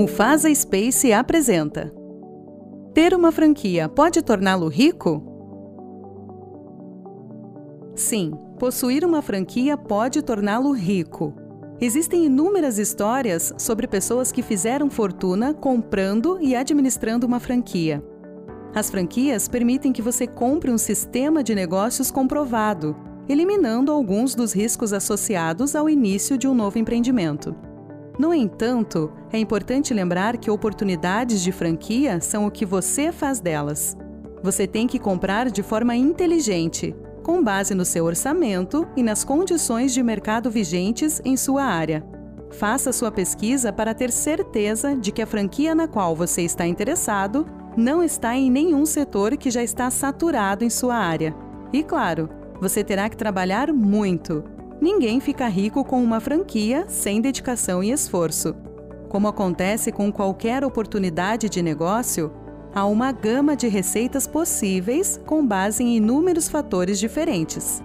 Mufasa Space apresenta. Ter uma franquia pode torná-lo rico? Sim, possuir uma franquia pode torná-lo rico. Existem inúmeras histórias sobre pessoas que fizeram fortuna comprando e administrando uma franquia. As franquias permitem que você compre um sistema de negócios comprovado, eliminando alguns dos riscos associados ao início de um novo empreendimento. No entanto, é importante lembrar que oportunidades de franquia são o que você faz delas. Você tem que comprar de forma inteligente, com base no seu orçamento e nas condições de mercado vigentes em sua área. Faça sua pesquisa para ter certeza de que a franquia na qual você está interessado não está em nenhum setor que já está saturado em sua área. E claro, você terá que trabalhar muito, Ninguém fica rico com uma franquia sem dedicação e esforço. Como acontece com qualquer oportunidade de negócio, há uma gama de receitas possíveis com base em inúmeros fatores diferentes.